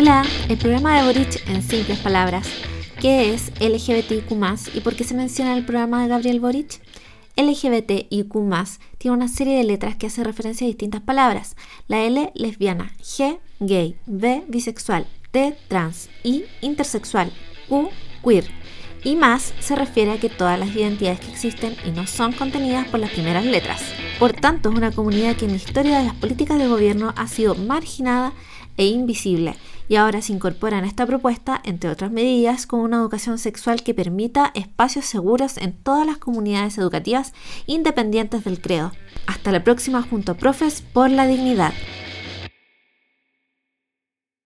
Hola, el programa de Boric en simples palabras. ¿Qué es LGBTIQ y por qué se menciona en el programa de Gabriel Boric? LGBTIQ tiene una serie de letras que hace referencia a distintas palabras. La L, lesbiana, G, gay, B, bisexual, T, trans, I, intersexual, U, queer. Y más se refiere a que todas las identidades que existen y no son contenidas por las primeras letras. Por tanto, es una comunidad que en la historia de las políticas de gobierno ha sido marginada e invisible y ahora se incorpora en esta propuesta, entre otras medidas, con una educación sexual que permita espacios seguros en todas las comunidades educativas independientes del credo. Hasta la próxima junto a Profes por la Dignidad.